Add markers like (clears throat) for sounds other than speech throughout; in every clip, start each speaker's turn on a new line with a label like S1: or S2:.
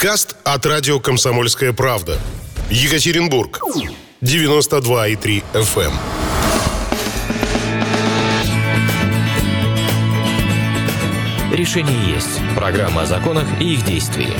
S1: Подкаст от радио «Комсомольская правда». Екатеринбург. 92,3 FM.
S2: Решение есть. Программа о законах и их действии.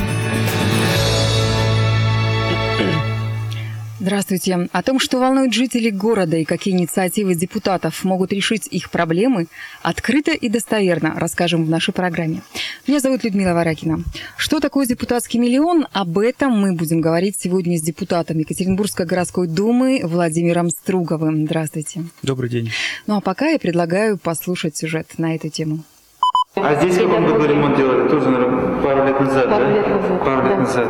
S3: Здравствуйте. О том, что волнует жителей города и какие инициативы депутатов могут решить их проблемы, открыто и достоверно расскажем в нашей программе. Меня зовут Людмила Варакина. Что такое депутатский миллион? Об этом мы будем говорить сегодня с депутатом Екатеринбургской городской думы Владимиром Струговым. Здравствуйте.
S4: Добрый день.
S3: Ну а пока я предлагаю послушать сюжет на эту тему.
S4: А здесь в каком году ремонт делали? Тоже, наверное, пару лет назад,
S5: Пару
S4: да?
S5: лет назад,
S4: Пару лет
S5: да.
S4: назад.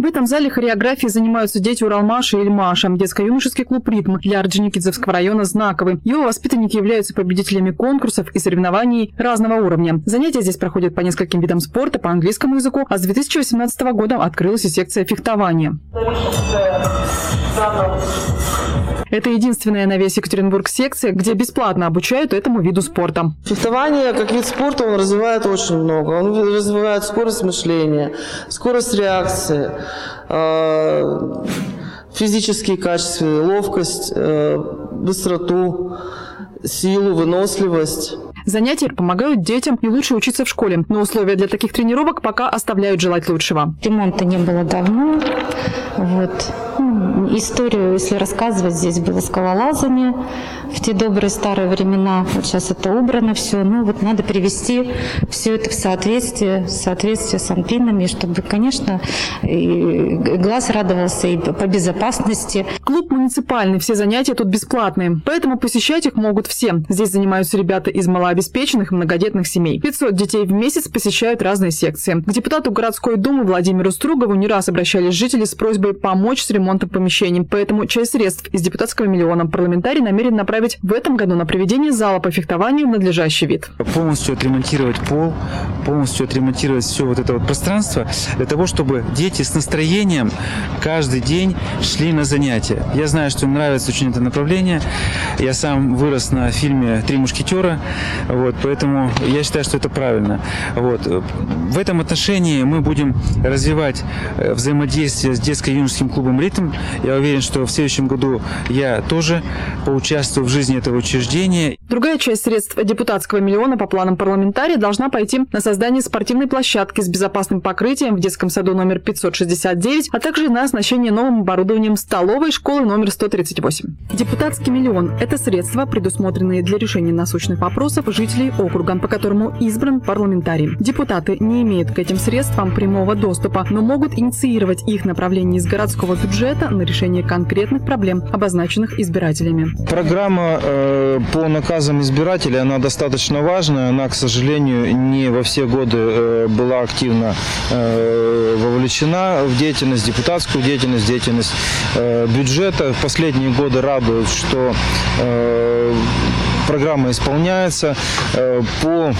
S6: В этом зале хореографией занимаются дети Уралмаша и Ильмаша. Детско-юношеский клуб «Ритм» для Орджоникидзевского района знаковый. Его воспитанники являются победителями конкурсов и соревнований разного уровня. Занятия здесь проходят по нескольким видам спорта, по английскому языку, а с 2018 года открылась и секция фехтования. Это единственная на весь Екатеринбург секция, где бесплатно обучают этому виду спорта.
S5: Фехтование как вид спорта он развивает очень много. Он развивает скорость мышления, скорость реакции, э, физические качества, ловкость, э, быстроту, силу, выносливость.
S6: Занятия помогают детям и лучше учиться в школе, но условия для таких тренировок пока оставляют желать лучшего.
S7: Ремонта не было давно. Вот. Ну, Историю, если рассказывать, здесь было скалолазание в те добрые старые времена. Вот сейчас это убрано все. Ну вот надо привести все это в соответствие, в соответствие с антеннами, чтобы, конечно, и глаз радовался и по безопасности.
S6: Клуб муниципальный, все занятия тут бесплатные, поэтому посещать их могут все. Здесь занимаются ребята из малообеспеченных многодетных семей. 500 детей в месяц посещают разные секции. К депутату городской думы Владимиру Стругову не раз обращались жители с просьбой помочь с ремонтом помещений, поэтому часть средств из депутатского миллиона парламентарий намерен направить в этом году на приведение зала по фехтованию в надлежащий вид.
S4: Полностью отремонтировать пол, полностью отремонтировать все вот это вот пространство, для того, чтобы дети с настроением каждый день шли на занятия. Я знаю, что им нравится очень это направление. Я сам вырос на фильме «Три мушкетера», вот, поэтому я считаю, что это правильно. Вот. В этом отношении мы будем развивать э, взаимодействие с детско-юношеским клубом «Ритм». Я уверен, что в следующем году я тоже поучаствую в жизни этого учреждения.
S6: Другая часть средств депутатского миллиона по планам парламентария должна пойти на создание спортивной площадки с безопасным покрытием в детском саду номер 569, а также на оснащение новым оборудованием столовой школы номер 138. Депутатский миллион – это средства, предусмотренные для решения насущных вопросов жителей округа, по которому избран парламентарий. Депутаты не имеют к этим средствам прямого доступа, но могут инициировать их направление из городского бюджета на решение конкретных проблем, обозначенных избирателями.
S8: Программа э, по наказам избирателей, она достаточно важная. Она, к сожалению, не во все годы э, была активно э, вовлечена в деятельность, депутатскую деятельность, деятельность бюджета. В последние годы радует, что программа исполняется. Э, По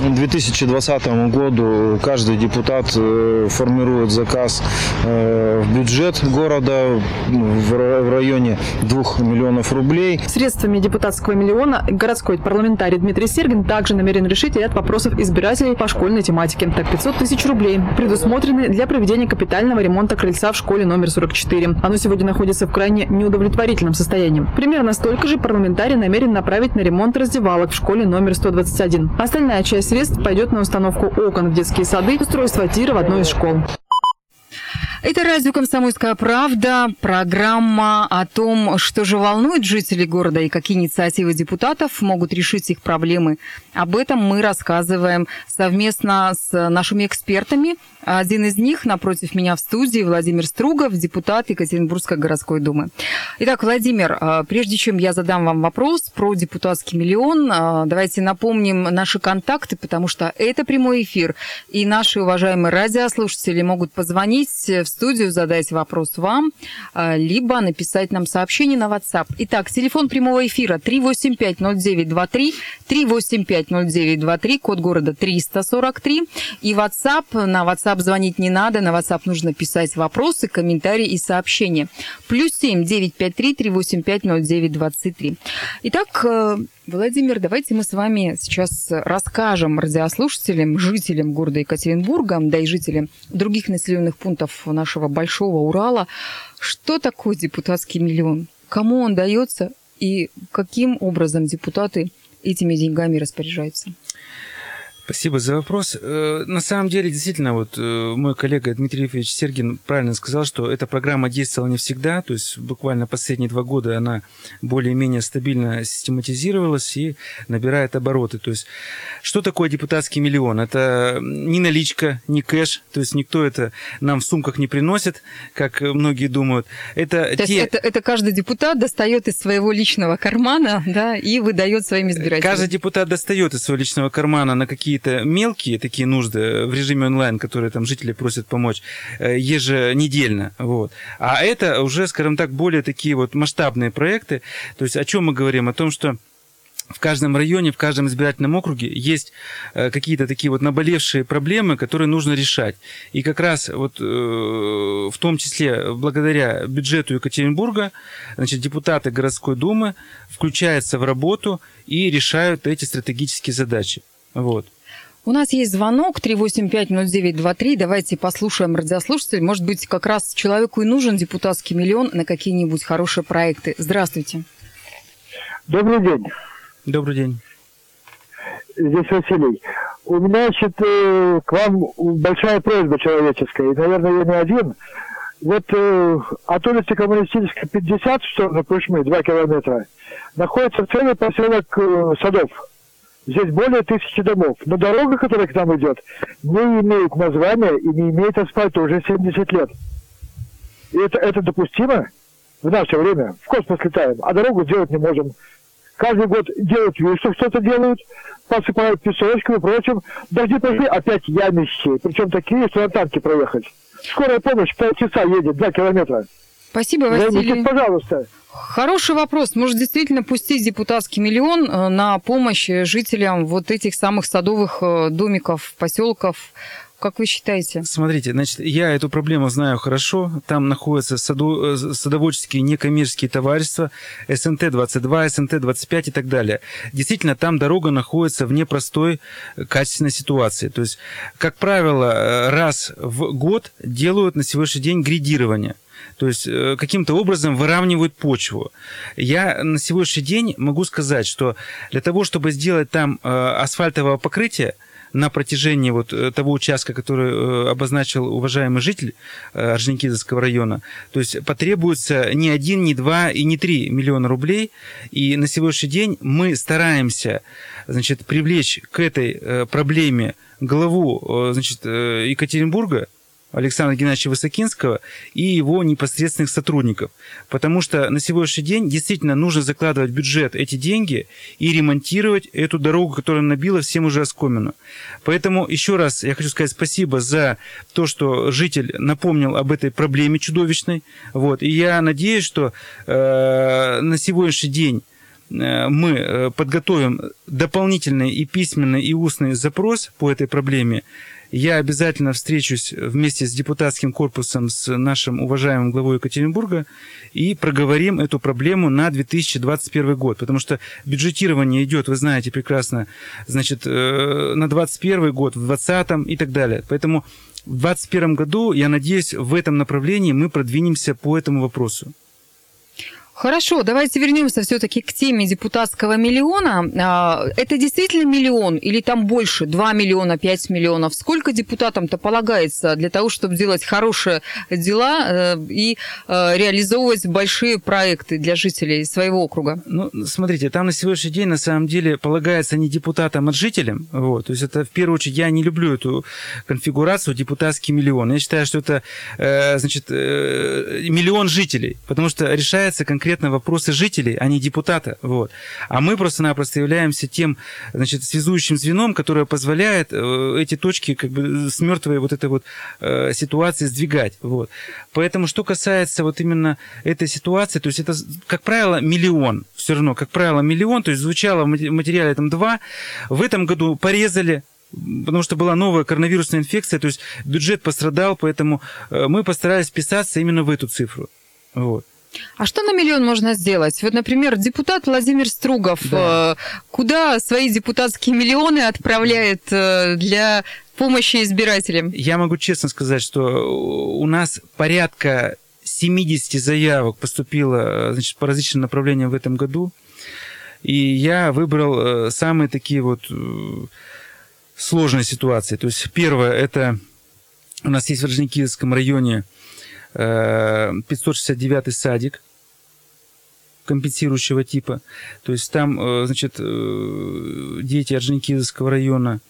S8: 2020 году каждый депутат э, формирует заказ э, в бюджет города ра- в районе 2 миллионов рублей.
S6: Средствами депутатского миллиона городской парламентарий Дмитрий Сергин также намерен решить ряд вопросов избирателей по школьной тематике. Так, 500 тысяч рублей предусмотрены для проведения капитального ремонта крыльца в школе номер 44. Оно сегодня находится в крайне неудовлетворительном состоянии. Примерно столько же парламентарий намерен направить на ремонт раздевалок в школе номер 121. Остальная часть средств пойдет на установку окон в детские сады, устройство тира в одной из школ.
S3: Это радио «Комсомольская правда», программа о том, что же волнует жителей города и какие инициативы депутатов могут решить их проблемы. Об этом мы рассказываем совместно с нашими экспертами. Один из них напротив меня в студии Владимир Стругов, депутат Екатеринбургской городской думы. Итак, Владимир, а, прежде чем я задам вам вопрос про депутатский миллион, а, давайте напомним наши контакты, потому что это прямой эфир, и наши уважаемые радиослушатели могут позвонить в студию, задать вопрос вам, а, либо написать нам сообщение на WhatsApp. Итак, телефон прямого эфира 3850923, 3850923, код города 343, и WhatsApp, на WhatsApp звонить не надо, на WhatsApp нужно писать вопросы, комментарии и сообщения. Плюс 7 953 385 0923. Итак, э, Владимир, давайте мы с вами сейчас расскажем радиослушателям, жителям города Екатеринбурга, да и жителям других населенных пунктов нашего Большого Урала, что такое депутатский миллион, кому он дается и каким образом депутаты этими деньгами распоряжаются.
S4: Спасибо за вопрос. Э, на самом деле, действительно, вот э, мой коллега Дмитрий Ильич Сергин правильно сказал, что эта программа действовала не всегда, то есть буквально последние два года она более-менее стабильно систематизировалась и набирает обороты. То есть что такое депутатский миллион? Это не наличка, не кэш, то есть никто это нам в сумках не приносит, как многие думают.
S3: Это, то те... есть это, это каждый депутат достает из своего личного кармана да, и выдает своим избирателям?
S4: Каждый депутат достает из своего личного кармана на какие какие-то мелкие такие нужды в режиме онлайн, которые там жители просят помочь э, еженедельно. Вот. А это уже, скажем так, более такие вот масштабные проекты. То есть о чем мы говорим? О том, что в каждом районе, в каждом избирательном округе есть э, какие-то такие вот наболевшие проблемы, которые нужно решать. И как раз вот э, в том числе благодаря бюджету Екатеринбурга, значит, депутаты городской думы включаются в работу и решают эти стратегические задачи. Вот.
S3: У нас есть звонок 3850923. Давайте послушаем радиослушатель. Может быть, как раз человеку и нужен депутатский миллион на какие-нибудь хорошие проекты. Здравствуйте.
S9: Добрый день.
S4: Добрый день.
S9: Здесь Василий. У меня, значит, э, к вам большая просьба человеческая. И, наверное, я не один. Вот э, от улицы Коммунистической 50 в сторону Пышмы, 2 километра, находится целый поселок э, Садов. Здесь более тысячи домов. Но дорога, которая к нам идет, не имеет названия и не имеет асфальта уже 70 лет. И это, это допустимо в наше время. В космос летаем, а дорогу сделать не можем. Каждый год делают вид, что что-то делают, посыпают песочком и прочим. Дожди пошли, опять ямищи. Причем такие, что на танке проехать. Скорая помощь полчаса едет, два километра.
S3: Спасибо, Василий.
S9: Займитесь, пожалуйста.
S3: Хороший вопрос. Может, действительно пустить депутатский миллион э, на помощь жителям вот этих самых садовых э, домиков, поселков, как вы считаете?
S4: Смотрите, значит, я эту проблему знаю хорошо. Там находятся саду, э, садоводческие некоммерческие товарищества, СНТ-22, СНТ-25 и так далее. Действительно, там дорога находится в непростой качественной ситуации. То есть, как правило, раз в год делают на сегодняшний день гридирование – то есть э, каким-то образом выравнивают почву. Я на сегодняшний день могу сказать, что для того, чтобы сделать там э, асфальтовое покрытие, на протяжении вот э, того участка, который обозначил уважаемый житель Орджоникидзевского района, то есть потребуется не один, не два и не три миллиона рублей. И на сегодняшний день мы стараемся значит, привлечь к этой проблеме главу значит, Екатеринбурга, Александра Геннадьевича Высокинского и его непосредственных сотрудников. Потому что на сегодняшний день действительно нужно закладывать в бюджет эти деньги и ремонтировать эту дорогу, которая набила всем уже оскомину. Поэтому еще раз я хочу сказать спасибо за то, что житель напомнил об этой проблеме чудовищной. Вот. И я надеюсь, что э, на сегодняшний день мы э, подготовим дополнительный и письменный, и устный запрос по этой проблеме я обязательно встречусь вместе с депутатским корпусом, с нашим уважаемым главой Екатеринбурга и проговорим эту проблему на 2021 год, потому что бюджетирование идет, вы знаете прекрасно, значит, э, на 2021 год, в 2020 и так далее. Поэтому в 2021 году, я надеюсь, в этом направлении мы продвинемся по этому вопросу.
S3: Хорошо, давайте вернемся все-таки к теме депутатского миллиона. А, это действительно миллион или там больше, 2 миллиона, 5 миллионов? Сколько депутатам-то полагается для того, чтобы делать хорошие дела э, и э, реализовывать большие проекты для жителей своего округа?
S4: Ну, смотрите, там на сегодняшний день на самом деле полагается не депутатам, а жителям. Вот. То есть это в первую очередь я не люблю эту конфигурацию депутатский миллион. Я считаю, что это э, значит, миллион жителей, потому что решается конкретно конкретно вопросы жителей, а не депутата. Вот. А мы просто-напросто являемся тем значит, связующим звеном, которое позволяет э, эти точки как бы с мертвой вот этой вот э, ситуации сдвигать. Вот. Поэтому, что касается вот именно этой ситуации, то есть это, как правило, миллион. Все равно, как правило, миллион. То есть звучало в материале там два. В этом году порезали потому что была новая коронавирусная инфекция, то есть бюджет пострадал, поэтому э, мы постарались вписаться именно в эту цифру. Вот.
S3: А что на миллион можно сделать? Вот, например, депутат Владимир Стругов
S4: Да.
S3: э, куда свои депутатские миллионы отправляет э, для помощи избирателям?
S4: Я могу честно сказать, что у нас порядка 70 заявок поступило значит, по различным направлениям в этом году. И я выбрал э, самые такие вот э, сложные ситуации. То есть первое, это у нас есть в Орджоникидзевском районе э, 569 садик компенсирующего типа. То есть там, э, значит, э, дети Орджоникидзевского района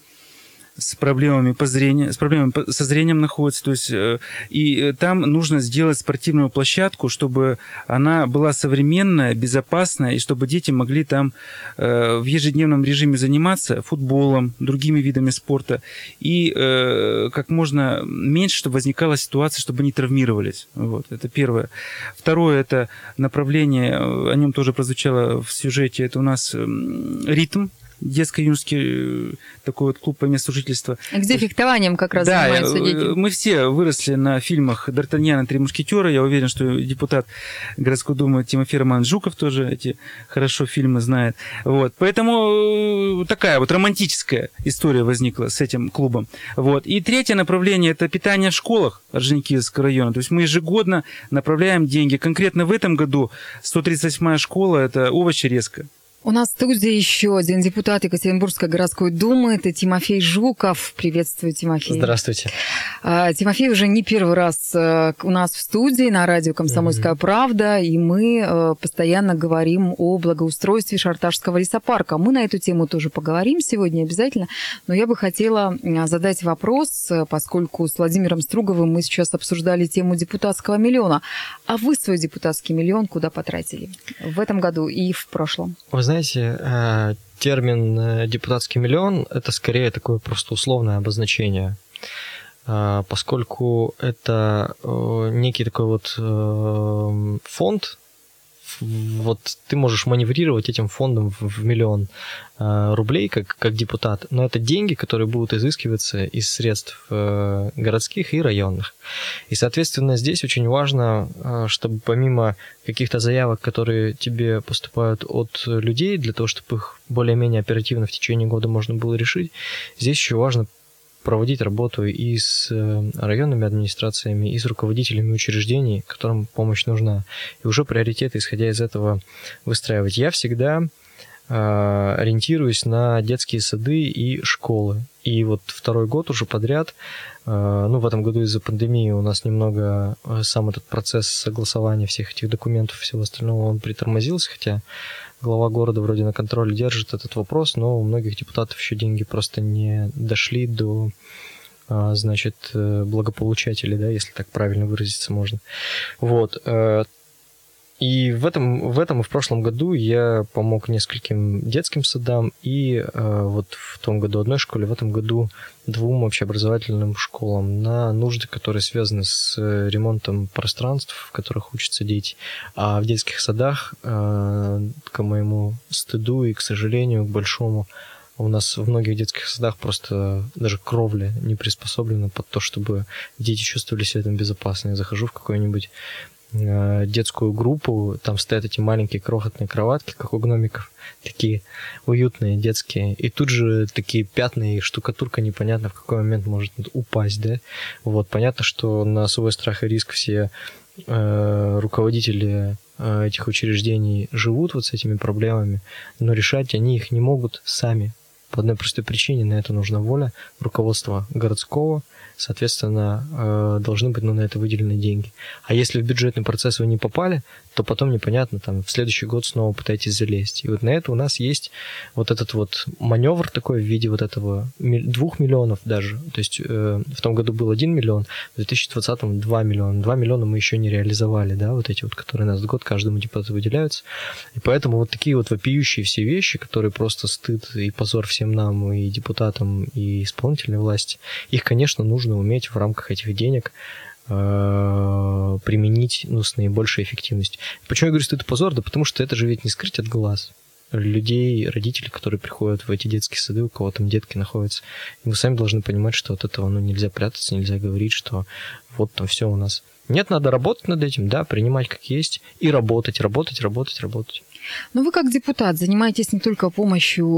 S4: с проблемами по зрению, с проблемами со зрением находятся, то есть э, и э, там нужно сделать спортивную площадку, чтобы она была современная, безопасная, и чтобы дети могли там э, в ежедневном режиме заниматься футболом, другими видами спорта, и как можно меньше, чтобы возникала ситуация, чтобы они травмировались. Вот, это первое. Второе, это направление, о нем тоже прозвучало в сюжете, это у нас ритм, детско-юношеский э, такой вот клуб по месту жительства.
S3: Где фехтованием как раз
S4: Да,
S3: занимаются
S4: э,
S3: дети?
S4: мы все выросли на фильмах Д'Артаньян и Три мушкетера. Я уверен, что депутат городской думы Тимофей Романович Жуков тоже эти хорошо фильмы знает. Вот. Поэтому э, такая вот романтическая история возникла с этим клубом. Вот. И третье направление – это питание в школах Орджоникидзевского района. То есть мы ежегодно направляем деньги. Конкретно в этом году 138-я школа – это овощерезка.
S3: У нас в студии еще один депутат Екатеринбургской городской думы. Это Тимофей Жуков. Приветствую, Тимофей.
S10: Здравствуйте.
S3: А, Тимофей уже не первый раз э, у нас в студии на радио «Комсомольская правда», и мы э, постоянно говорим о благоустройстве Шарташского лесопарка. Мы на эту тему тоже поговорим сегодня обязательно, но я бы хотела задать вопрос, э, поскольку с Владимиром Струговым мы сейчас обсуждали тему депутатского миллиона. А вы свой депутатский миллион куда потратили в этом году и в прошлом?
S10: Вы знаете, э, термин э, депутатский миллион это скорее такое просто условное обозначение, Э, поскольку это некий такой вот фонд. Вот ты можешь маневрировать этим фондом в, миллион э, рублей как, как депутат, но это деньги, которые будут изыскиваться из средств э, городских и районных. И, соответственно, здесь очень важно, э, чтобы помимо каких-то заявок, которые тебе поступают от людей, для того, чтобы их более-менее оперативно в течение года можно было решить, здесь еще важно проводить работу и с э, районными администрациями, и с руководителями учреждений, которым помощь нужна. И уже приоритеты, исходя из этого, выстраивать. Я всегда э, ориентируюсь на детские сады и школы. И вот второй год уже подряд, э, ну, в этом году из-за пандемии у нас немного э, сам этот процесс согласования всех этих документов и всего остального, он притормозился, хотя глава города вроде на контроле держит этот вопрос, но у многих депутатов еще деньги просто не дошли до а, значит, э, благополучателей, да, если так правильно выразиться можно. Вот. И в этом, в этом и в прошлом году я помог нескольким детским садам и э, вот в том году одной школе, в этом году двум общеобразовательным школам на нужды, которые связаны с э, ремонтом пространств, в которых учатся дети. А в детских садах, э, к моему стыду и, к сожалению, к большому, у нас в многих детских садах просто даже кровля не приспособлена под то, чтобы дети чувствовали себя там безопасно. Я захожу в какой-нибудь э, детскую группу, там стоят эти маленькие крохотные кроватки, как у гномиков, такие уютные, детские, и тут же такие пятна и штукатурка непонятно в какой момент может упасть, да, вот, понятно, что на свой страх и риск все э, руководители э, этих учреждений живут вот с этими проблемами, но решать они их не могут сами. По одной простой причине на это нужна воля руководства городского, соответственно, э, должны быть ну, на это выделены деньги. А если в бюджетный процесс вы не попали, то потом непонятно, там, в следующий год снова пытаетесь залезть. И вот на это у нас есть вот этот вот маневр такой в виде вот этого двух миллионов даже. То есть э, в том году был 1 миллион, в 2020 2 миллиона. 2 миллиона мы еще не реализовали, да, вот эти вот, которые на этот год каждому депутату выделяются. И поэтому вот такие вот вопиющие все вещи, которые просто стыд и позор всем нам, и депутатам, и исполнительной власти, их, конечно, нужно уметь в рамках этих денег э, применить ну, с наибольшей эффективностью. Почему я говорю, что это позор? Да потому что это же ведь не скрыть от глаз. людей, родителей, которые приходят в эти детские сады, у кого там детки находятся. И вы сами должны понимать, что от этого ну, нельзя прятаться, нельзя говорить, что вот там все у нас. Нет, надо работать над этим, да, принимать как есть и работать, работать, работать, работать.
S3: Но вы как депутат занимаетесь не только помощью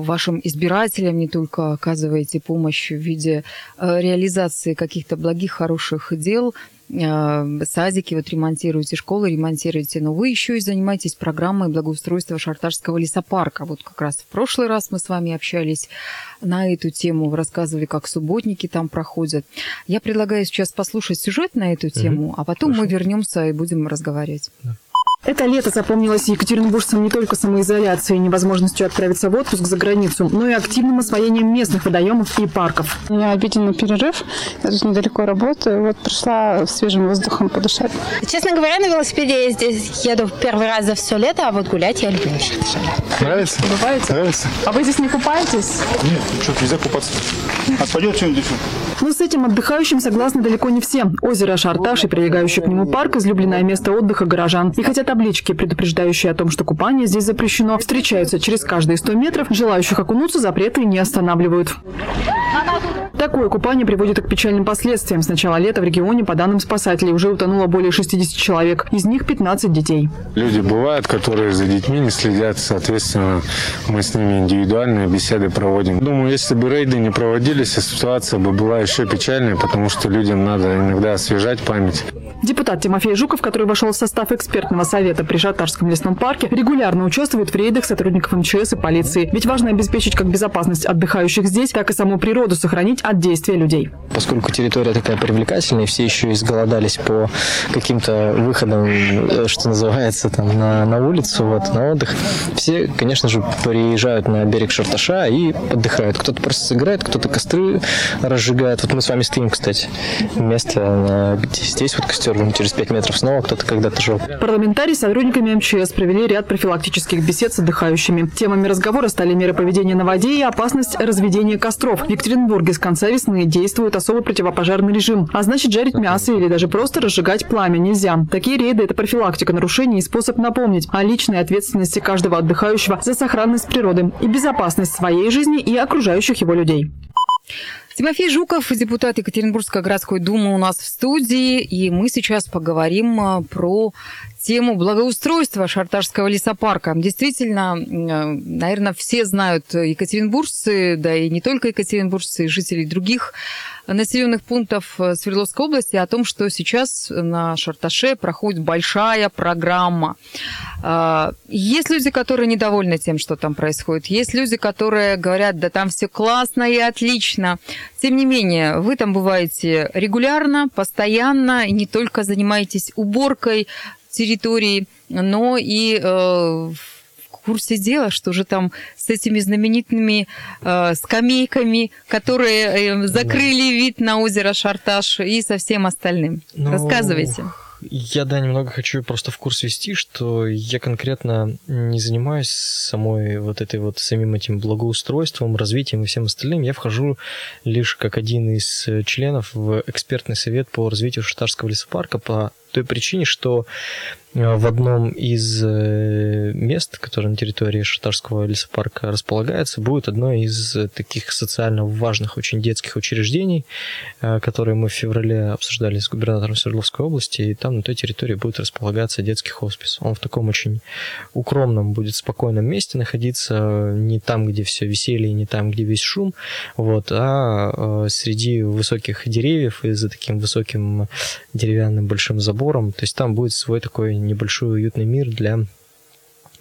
S3: вашим избирателям, не только оказываете помощь в виде э, реализации каких-то благих, хороших дел, э, садики вот ремонтируете, школы ремонтируете, но вы еще и занимаетесь программой благоустройства Шартарского лесопарка. Вот как раз в прошлый раз мы с вами общались на эту тему, вы рассказывали, как субботники там проходят. Я предлагаю сейчас послушать сюжет на эту тему, угу. а потом Хорошо. мы вернемся и будем разговаривать. Да.
S6: Это лето запомнилось екатеринбуржцам не только самоизоляцией и невозможностью отправиться в отпуск за границу, но и активным освоением местных водоемов и парков.
S11: У меня обеденный перерыв, я тут недалеко работаю, вот пришла свежим воздухом подышать.
S12: Честно говоря, на велосипеде я здесь еду первый раз за все лето, а вот гулять я люблю
S6: Нравится? Бываете?
S13: Нравится.
S6: А вы здесь не купаетесь?
S13: Нет, ну что, нельзя купаться. А пойдет что-нибудь
S6: Но с этим отдыхающим согласны далеко не все. Озеро Шарташ и прилегающий к нему парк – излюбленное место отдыха горожан. И хотя таблички, предупреждающие о том, что купание здесь запрещено, встречаются через каждые 100 метров, желающих окунуться запреты не останавливают. Такое купание приводит к печальным последствиям. С начала лета в регионе, по данным спасателей, уже утонуло более 60 человек. Из них 15 детей.
S14: Люди бывают, которые за детьми не следят. Соответственно, мы с ними индивидуальные беседы проводим. Думаю, если бы рейды не проводились, ситуация бы была еще печальнее, потому что людям надо иногда освежать память.
S6: Депутат Тимофей Жуков, который вошел в состав экспертного совета при Шатарском лесном парке, регулярно участвует в рейдах сотрудников МЧС и полиции. Ведь важно обеспечить как безопасность отдыхающих здесь, так и саму природу сохранить от действия людей.
S15: Поскольку территория такая привлекательная, все еще изголодались по каким-то выходам, э, что называется, там, на, на улицу, вот, на отдых, все, конечно же, приезжают на берег Шарташа и отдыхают. Кто-то просто сыграет, кто-то костры разжигает. Вот мы с вами стоим, кстати, место, где здесь вот костер через 5 метров снова кто-то когда-то жил.
S6: Парламентарии с сотрудниками МЧС провели ряд профилактических бесед с отдыхающими. Темами разговора стали меры поведения на воде и опасность разведения костров. В Екатеринбурге с конца весны действует особый противопожарный режим. А значит, жарить мясо или даже просто разжигать пламя нельзя. Такие рейды – это профилактика нарушений и способ напомнить о личной ответственности каждого отдыхающего за сохранность природы и безопасность своей жизни и окружающих его людей.
S3: Тимофей Жуков, депутат Екатеринбургской городской думы у нас в студии, и мы сейчас поговорим а, про тему благоустройства Шарташского лесопарка. Действительно, э, наверное, все знают екатеринбуржцы, да и не только екатеринбуржцы, жители других населенных пунктов э, Свердловской области о том, что сейчас на Шарташе проходит большая программа. А, есть люди, которые недовольны тем, что там происходит. Есть люди, которые говорят, да там все классно и отлично. Тем не менее, вы там бываете регулярно, постоянно, и не только занимаетесь уборкой территории, но и э, в курсе дела, что же там с этими знаменитыми э, скамейками, которые э, закрыли вид на озеро Шарташ и со всем остальным. Ну, Рассказывайте.
S10: Я, да, немного хочу просто в курс вести, что я конкретно не занимаюсь самой вот этой вот самим этим благоустройством, развитием и всем остальным. Я вхожу лишь как один из членов в экспертный совет по развитию Шатарского лесопарка по той причине, что э, в одном из э, мест, которое на территории Шатарского лесопарка располагается, будет одно из таких социально важных очень детских учреждений, э, которые мы в феврале обсуждали с губернатором Свердловской области, и там на той территории будет располагаться детский хоспис. Он в таком очень укромном будет спокойном месте находиться, не там, где все веселье, не там, где весь шум, вот, а среди высоких деревьев и за таким высоким деревянным большим забором забором. То есть там будет свой такой небольшой уютный мир для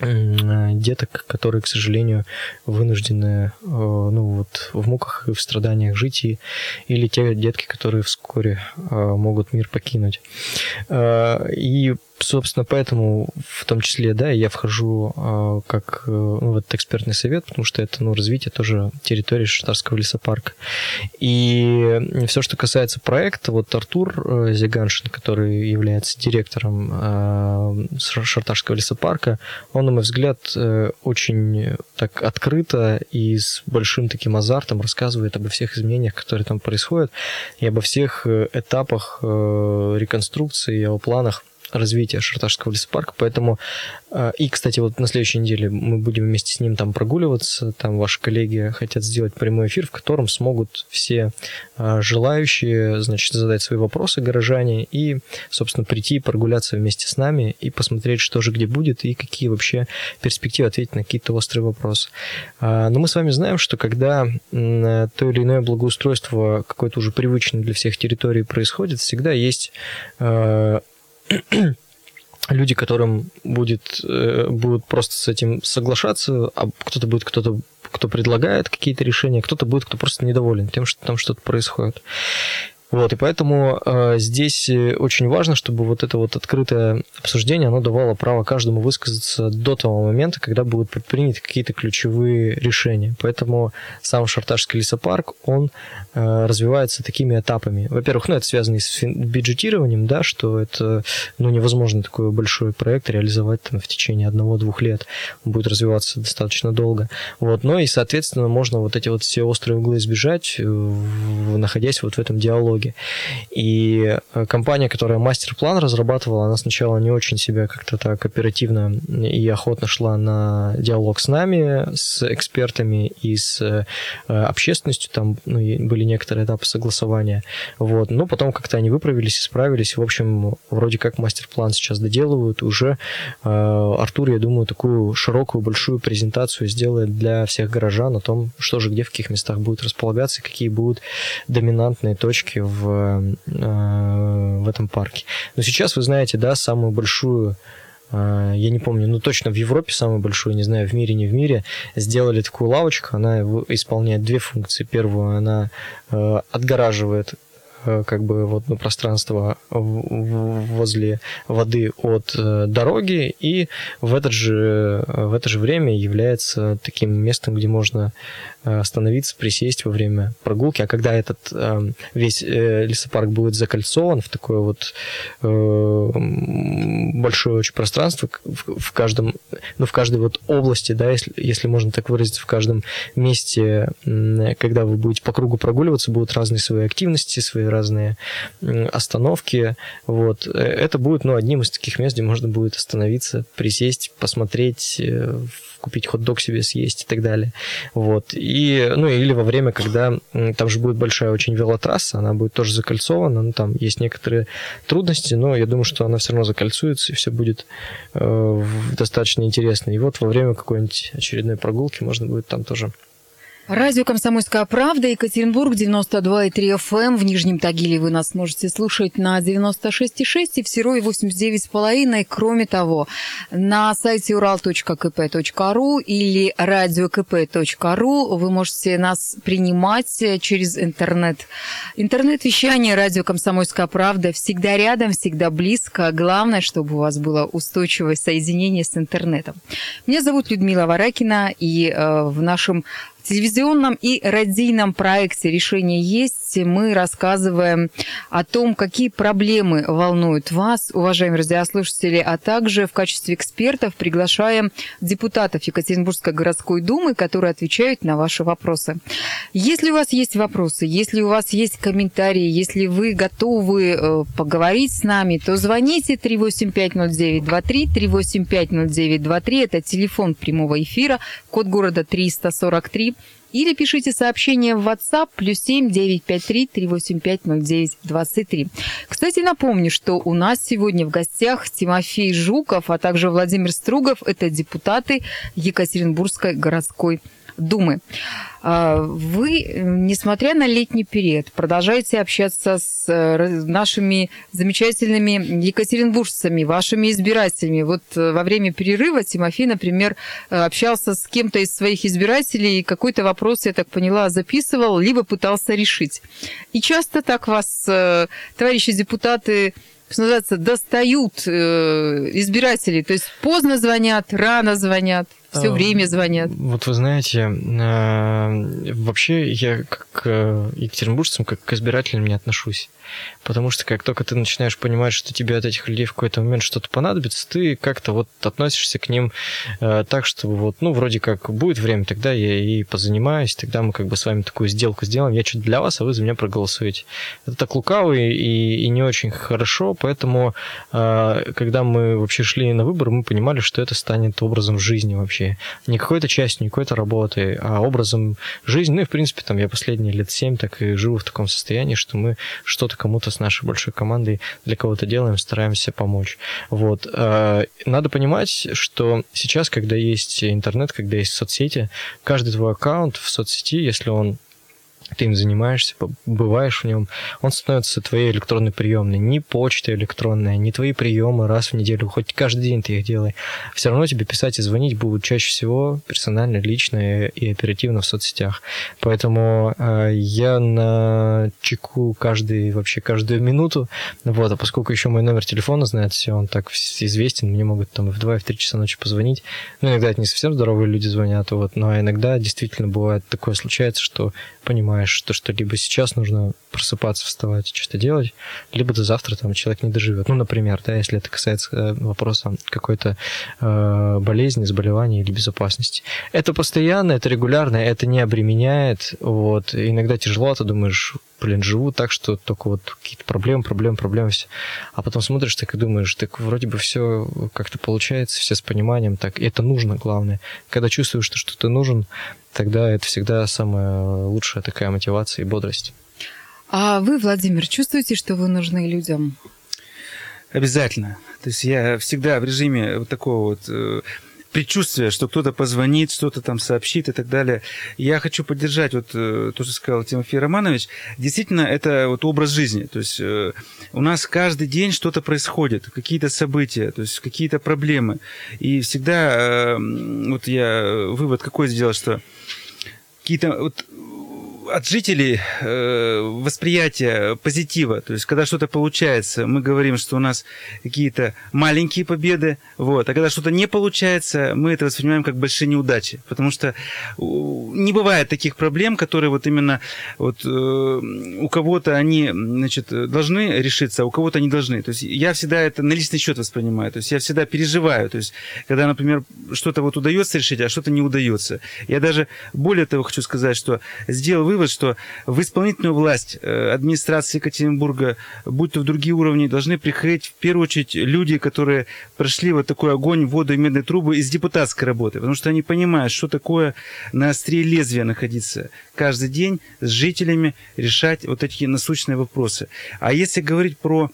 S10: деток, которые, к сожалению, вынуждены э, ну, вот, в муках и в страданиях жить, и, или те детки, которые вскоре э, могут мир покинуть. Э, и собственно, поэтому в том числе, да, я вхожу э, как э, ну, в этот экспертный совет, потому что это, ну, развитие тоже территории Шартарского лесопарка. И все, что касается проекта, вот Артур э, Зиганшин, который является директором э, Шартарского лесопарка, он, на мой взгляд, э, очень так открыто и с большим таким азартом рассказывает обо всех изменениях, которые там происходят, и обо всех э, этапах э, реконструкции, и о планах развития Шарташского лесопарка, поэтому э, и, кстати, вот на следующей неделе мы будем вместе с ним там прогуливаться, там ваши коллеги хотят сделать прямой эфир, в котором смогут все э, желающие, значит, задать свои вопросы горожане и, собственно, прийти прогуляться вместе с нами и посмотреть, что же где будет и какие вообще перспективы ответить на какие-то острые вопросы. А, но мы с вами знаем, что когда то или иное благоустройство какое-то уже привычное для всех территорий происходит, всегда есть э, (clears throat) люди, которым будет, э, будут просто с этим соглашаться, а кто-то будет кто-то кто предлагает какие-то решения, кто-то будет, кто просто недоволен тем, что там что-то происходит. Вот, и поэтому э, здесь э, очень важно, чтобы вот это вот открытое обсуждение, оно давало право каждому высказаться до того момента, когда будут предприняты какие-то ключевые решения. Поэтому сам Шарташский лесопарк, он э, развивается такими этапами. Во-первых, ну, это связано и с бюджетированием, да, что это, ну, невозможно такой большой проект реализовать там в течение одного-двух лет. Он будет развиваться достаточно долго. Вот, но и, соответственно, можно вот эти вот все острые углы избежать, находясь вот в этом диалоге итоге. И э, компания, которая мастер-план разрабатывала, она сначала не очень себя как-то так оперативно и охотно шла на диалог с нами, с экспертами и с э, общественностью. Там ну, были некоторые этапы согласования. Вот. Но потом как-то они выправились, исправились. В общем, вроде как мастер-план сейчас доделывают. Уже э, Артур, я думаю, такую широкую, большую презентацию сделает для всех горожан о том, что же где, в каких местах будет располагаться, какие будут доминантные точки в, э, в этом парке. Но сейчас, вы знаете, да, самую большую э, я не помню, ну точно в Европе самую большую, не знаю, в мире, не в мире, сделали такую лавочку, она исполняет две функции. Первую, она э, отгораживает как бы вот ну, пространство возле воды от дороги и в, этот же, в это же время является таким местом, где можно Э, остановиться, присесть во время прогулки. А когда этот эм, весь э, лесопарк будет закольцован в такое вот э, большое очень пространство в каждом, ну, в каждой вот области, да, если, если можно так выразиться, в каждом месте, когда вы будете по кругу прогуливаться, будут разные свои активности, свои разные остановки. Вот. Это будет, ну, одним из таких мест, где можно будет остановиться, присесть, посмотреть, купить хот-дог себе съесть и так далее. Вот. И, ну, или во время, когда там же будет большая очень велотрасса, она будет тоже закольцована, ну, там есть некоторые трудности, но я думаю, что она все равно закольцуется, и все будет э, достаточно интересно. И вот во время какой-нибудь очередной прогулки можно будет там тоже
S3: Радио «Комсомольская правда», Екатеринбург, 92,3 FM. Эм. В Нижнем Тагиле вы нас можете слушать на 96,6 и в Серове 89,5. Кроме того, на сайте ural.kp.ru или radiokp.ru вы можете нас принимать через интернет. Интернет-вещание радио «Комсомольская правда» всегда рядом, всегда близко. Главное, чтобы у вас было устойчивое соединение с интернетом. Меня зовут Людмила Варакина, и э, в нашем телевизионном и радийном проекте. «Решение есть» мы рассказываем о том, какие проблемы волнуют вас, уважаемые радиослушатели, а также в качестве экспертов приглашаем депутатов Екатеринбургской городской думы, которые отвечают на ваши вопросы. Если у вас есть вопросы, если у вас есть комментарии, если вы готовы э, поговорить с нами, то звоните 3850923, 3850923, это телефон прямого эфира, код города 343, или пишите сообщение в WhatsApp плюс 7 953 385 09 23. Кстати, напомню, что у нас сегодня в гостях Тимофей Жуков, а также Владимир Стругов. Это депутаты Екатеринбургской городской Думы. А, вы, несмотря на летний период, продолжаете общаться с э, нашими замечательными екатеринбуржцами, вашими избирателями. Вот э, во время перерыва Тимофей, например, э, общался с кем-то из своих избирателей и какой-то вопрос, я так поняла, записывал, либо пытался решить. И часто так вас, товарищи депутаты, что называется, достают избиратели. То есть поздно звонят, рано звонят. Все
S10: А,
S3: время звонят.
S10: Вот вы знаете, э, вообще я как к екатеринбуржцам, как к избирателям не отношусь. Потому что как только ты начинаешь понимать, что тебе от этих людей в какой-то момент что-то понадобится, ты как-то вот относишься к ним э, так, что вот, ну, вроде как будет время, тогда я и позанимаюсь, тогда мы как бы с вами такую сделку сделаем, я что-то для вас, а вы за меня проголосуете. Это так лукаво и, и не очень хорошо, поэтому э, когда мы вообще шли на выборы, мы понимали, что это станет образом жизни вообще. Не какой-то частью, не какой-то работой, а образом жизни. Ну и, в принципе, там я последние лет семь так и живу в таком состоянии, что мы что-то кому-то с нашей большой командой для кого-то делаем, стараемся помочь. Вот. Э, Надо понимать, что сейчас, когда есть интернет, когда есть соцсети, каждый твой аккаунт в соцсети, если он ты им занимаешься, бываешь в нем, он становится твоей электронной приемной. Не почта электронная, не твои приемы раз в неделю, хоть каждый день ты их делай. Все равно тебе писать и звонить будут чаще всего персонально, лично и оперативно в соцсетях. Поэтому э, я на чеку каждый, вообще каждую минуту. Вот, а поскольку еще мой номер телефона знает все, он так известен, мне могут там в 2 и в 3 часа ночи позвонить. Ну, иногда это не совсем здоровые люди звонят, вот, но иногда действительно бывает такое случается, что понимаешь, что, что либо сейчас нужно просыпаться, вставать, что-то делать, либо до завтра там человек не доживет. Ну, например, да, если это касается э, вопроса какой-то э, болезни, заболевания или безопасности. Это постоянно, это регулярно, это не обременяет. Вот. Иногда тяжело, ты думаешь, блин, живу так, что только вот какие-то проблемы, проблемы, проблемы, все. А потом смотришь так и думаешь, так вроде бы все как-то получается, все с пониманием, так, и это нужно, главное. Когда чувствуешь, что что-то нужен, тогда это всегда самая лучшая такая мотивация и бодрость.
S3: А вы, Владимир, чувствуете, что вы нужны людям?
S4: Обязательно. То есть я всегда в режиме вот такого вот предчувствия, что кто-то позвонит, что-то там сообщит и так далее. Я хочу поддержать вот э, то, что сказал Тимофей Романович. Действительно, это вот образ жизни. То есть э, у нас каждый день что-то происходит, какие-то события, то есть какие-то проблемы. И всегда э, вот я вывод какой сделал, что какие-то вот от жителей э, восприятие позитива. То есть, когда что-то получается, мы говорим, что у нас какие-то маленькие победы, вот. а когда что-то не получается, мы это воспринимаем как большие неудачи. Потому что не бывает таких проблем, которые вот именно вот, э, у кого-то они значит, должны решиться, а у кого-то не должны. То есть, я всегда это на личный счет воспринимаю. То есть, я всегда переживаю. То есть, когда, например, что-то вот удается решить, а что-то не удается. Я даже более того хочу сказать, что сделал вывод, что в исполнительную власть э, администрации Екатеринбурга, будь то в другие уровни, должны приходить в первую очередь люди, которые прошли вот такой огонь, воду и медные трубы из депутатской работы, потому что они понимают, что такое на острие лезвия находиться каждый день с жителями, решать вот эти насущные вопросы. А если говорить про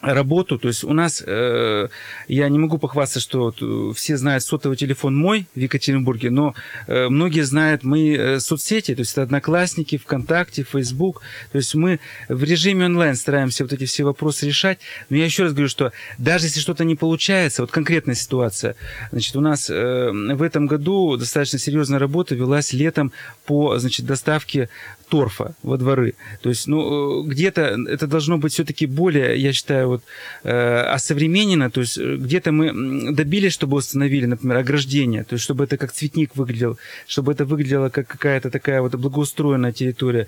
S4: работу. То есть у нас, э, я не могу похвастаться, что э, все знают сотовый телефон мой в Екатеринбурге, но э, многие знают мои э, соцсети, то есть это Одноклассники, ВКонтакте, Фейсбук. То есть мы в режиме онлайн стараемся вот эти все вопросы решать. Но я еще раз говорю, что даже если что-то не получается, вот конкретная ситуация, значит, у нас э, в этом году достаточно серьезная работа велась летом по, значит, доставке торфа во дворы. То есть, ну, где-то это должно быть все-таки более, я считаю, вот, э, осовременено. То есть, где-то мы добились, чтобы установили, например, ограждение, то есть, чтобы это как цветник выглядел, чтобы это выглядело как какая-то такая вот благоустроенная территория.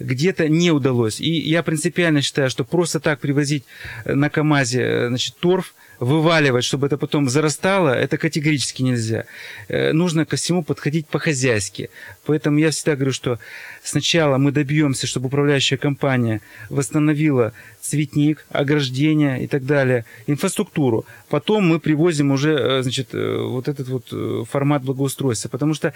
S4: Где-то не удалось. И я принципиально считаю, что просто так привозить на КАМАЗе, значит, торф, вываливать, чтобы это потом зарастало, это категорически нельзя. Нужно ко всему подходить по-хозяйски. Поэтому я всегда говорю, что сначала мы добьемся, чтобы управляющая компания восстановила цветник, ограждение и так далее, инфраструктуру. Потом мы привозим уже, значит, вот этот вот формат благоустройства. Потому что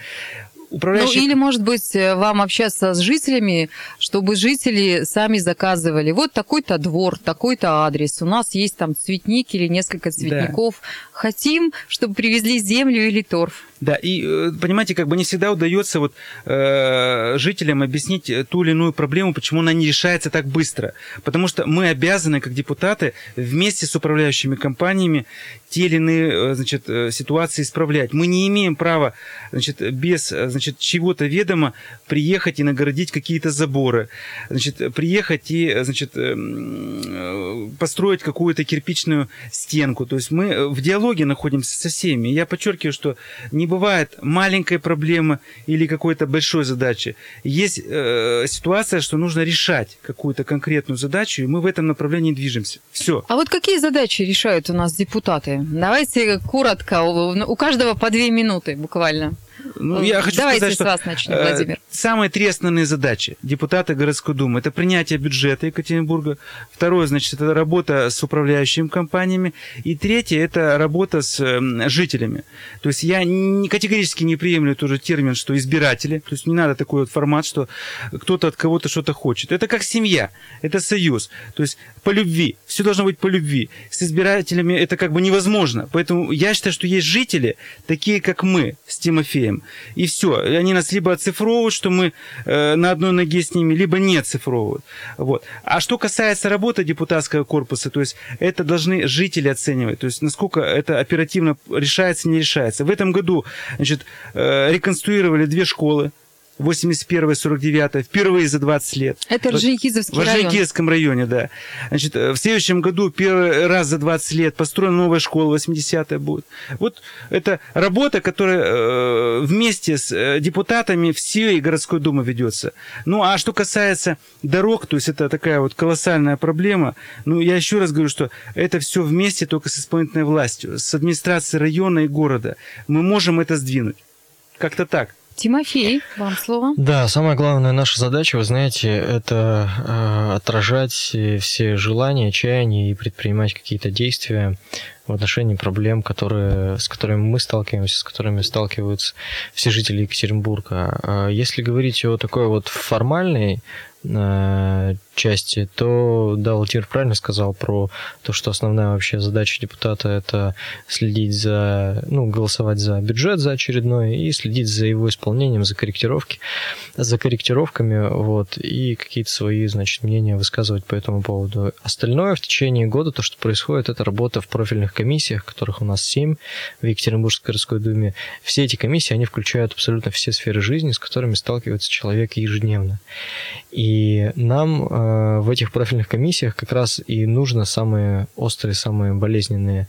S4: управляющий...
S3: Ну, или, может быть, вам общаться с жителями, чтобы жители сами заказывали. Вот такой-то двор, такой-то адрес. У нас есть там цветник или несколько цветников. Да. Хотим, чтобы привезли землю или торф.
S4: Да, и понимаете, как бы не всегда удается вот э, жителям объяснить ту или иную проблему, почему она не решается так быстро. Потому что мы обязаны, как депутаты, вместе с управляющими компаниями те или иные значит, ситуации исправлять. Мы не имеем права значит, без значит, чего-то ведомо приехать и нагородить какие-то заборы, значит, приехать и значит, построить какую-то кирпичную стенку. То есть мы в диалоге находимся со всеми. Я подчеркиваю, что не бывает маленькой проблемы или какой-то большой задачи. Есть э, ситуация, что нужно решать какую-то конкретную задачу, и мы в этом направлении движемся. Все.
S3: А вот какие задачи решают у нас депутаты? Давайте коротко, у каждого по две минуты буквально.
S4: Ну, я хочу
S3: Давайте
S4: сказать,
S3: с
S4: что
S3: вас начнем,
S4: э,
S3: Владимир.
S4: самые три основные задачи депутата городской думы – это принятие бюджета Екатеринбурга. Второе, значит, это работа с управляющими компаниями. И третье – это работа с э, жителями. То есть я не, категорически не приемлю тоже термин, что избиратели. То есть не надо такой вот формат, что кто-то от кого-то что-то хочет. Это как семья, это союз. То есть по любви. Все должно быть по любви. С избирателями это как бы невозможно. Поэтому я считаю, что есть жители, такие как мы с Тимофеем. И все. Они нас либо оцифровывают, что мы э, на одной ноге с ними, либо не оцифровывают. Вот. А что касается работы депутатского корпуса, то есть это должны жители оценивать. То есть насколько это оперативно решается, не решается. В этом году значит, э, реконструировали две школы. 81 49 впервые за 20 лет.
S3: Это Орджоникидзевский
S4: В
S3: район.
S4: Орджоникидзевском районе, да. Значит, э, в следующем году первый раз за 20 лет построена новая школа, 80-я будет. Вот это работа, которая э, вместе с э, депутатами всей городской думы ведется. Ну, а что касается дорог, то есть это такая вот колоссальная проблема. Ну, я еще раз говорю, что это все вместе только с исполнительной властью, с администрацией района и города. Мы можем это сдвинуть. Как-то так.
S3: Тимофей, вам слово.
S10: Да, самая главная наша задача, вы знаете, это э, отражать э, все желания, чаяния и предпринимать какие-то действия в отношении проблем, которые, с которыми мы сталкиваемся, с которыми сталкиваются все жители Екатеринбурга. А Если говорить о такой вот формальной э, части, то да, Владимир правильно сказал про то, что основная вообще задача депутата это следить за, ну, голосовать за бюджет за очередной и следить за его исполнением, за корректировки, за корректировками, вот, и какие-то свои, значит, мнения высказывать по этому поводу. Остальное в течение года, то, что происходит, это работа в профильных комиссиях, которых у нас 7 в Екатеринбургской городской думе. Все эти комиссии, они включают абсолютно все сферы жизни, с которыми сталкивается человек ежедневно. И нам э, в этих профильных комиссиях как раз и нужно самые острые, самые болезненные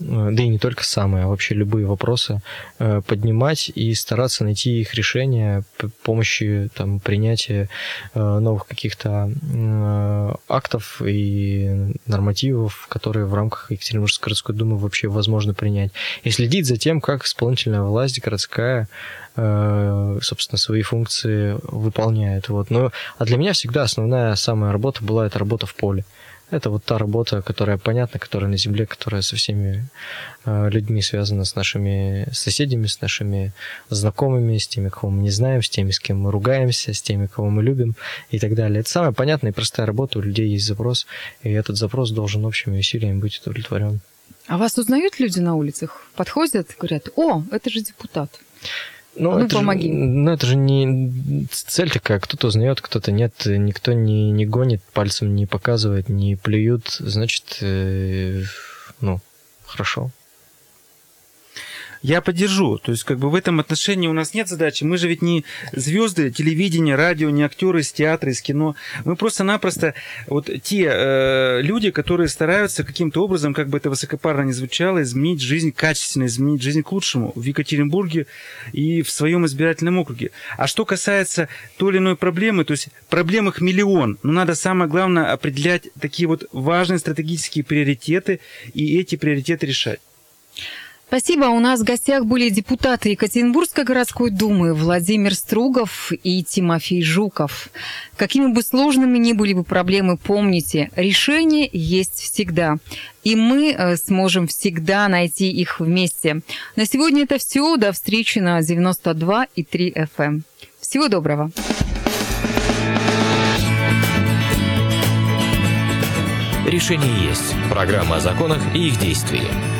S10: да и не только самые, а вообще любые вопросы э, поднимать и стараться найти их решение при помощи там, принятия э, новых каких-то э, актов и нормативов, которые в рамках Екатеринбургской городской думы вообще возможно принять. И следить за тем, как исполнительная власть городская э, собственно, свои функции выполняет. Вот. Но, а для меня всегда основная самая работа была это работа в поле. Это вот та работа, которая понятна, которая на земле, которая со всеми э, людьми связана, с нашими соседями, с нашими знакомыми, с теми, кого мы не знаем, с теми, с кем мы ругаемся, с теми, кого мы любим и так далее. Это самая понятная и простая работа, у людей есть запрос, и этот запрос должен общими усилиями быть удовлетворен.
S3: А вас узнают люди на улицах? Подходят, говорят, о, это же депутат. Ну,
S10: это
S3: помоги.
S10: Же, ну, это же не цель такая. Кто-то узнает, кто-то нет. Никто не, не гонит, пальцем не показывает, не плюют. Значит, э, ну, хорошо.
S4: Я поддержу. То есть, как бы в этом отношении у нас нет задачи. Мы же ведь не звезды телевидения, радио, не актеры из театра, из кино. Мы просто-напросто вот те э, люди, которые стараются каким-то образом, как бы это высокопарно не звучало, изменить жизнь, качественно изменить жизнь к лучшему в Екатеринбурге и в своем избирательном округе. А что касается той или иной проблемы, то есть проблем их миллион, но надо самое главное определять такие вот важные стратегические приоритеты и эти приоритеты решать.
S3: Спасибо. У нас в гостях были депутаты Екатеринбургской городской думы Владимир Стругов и Тимофей Жуков. Какими бы сложными ни были бы проблемы, помните, решение есть всегда. И мы э, сможем всегда найти их вместе. На сегодня это все. До встречи на 92 и 3 FM. Всего доброго.
S2: Решение есть. Программа о законах и их действии.